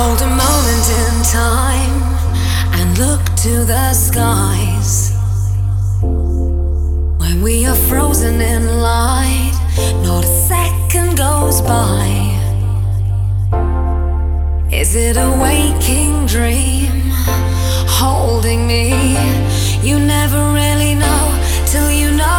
Hold a moment in time and look to the skies. When we are frozen in light, not a second goes by. Is it a waking dream holding me? You never really know till you know.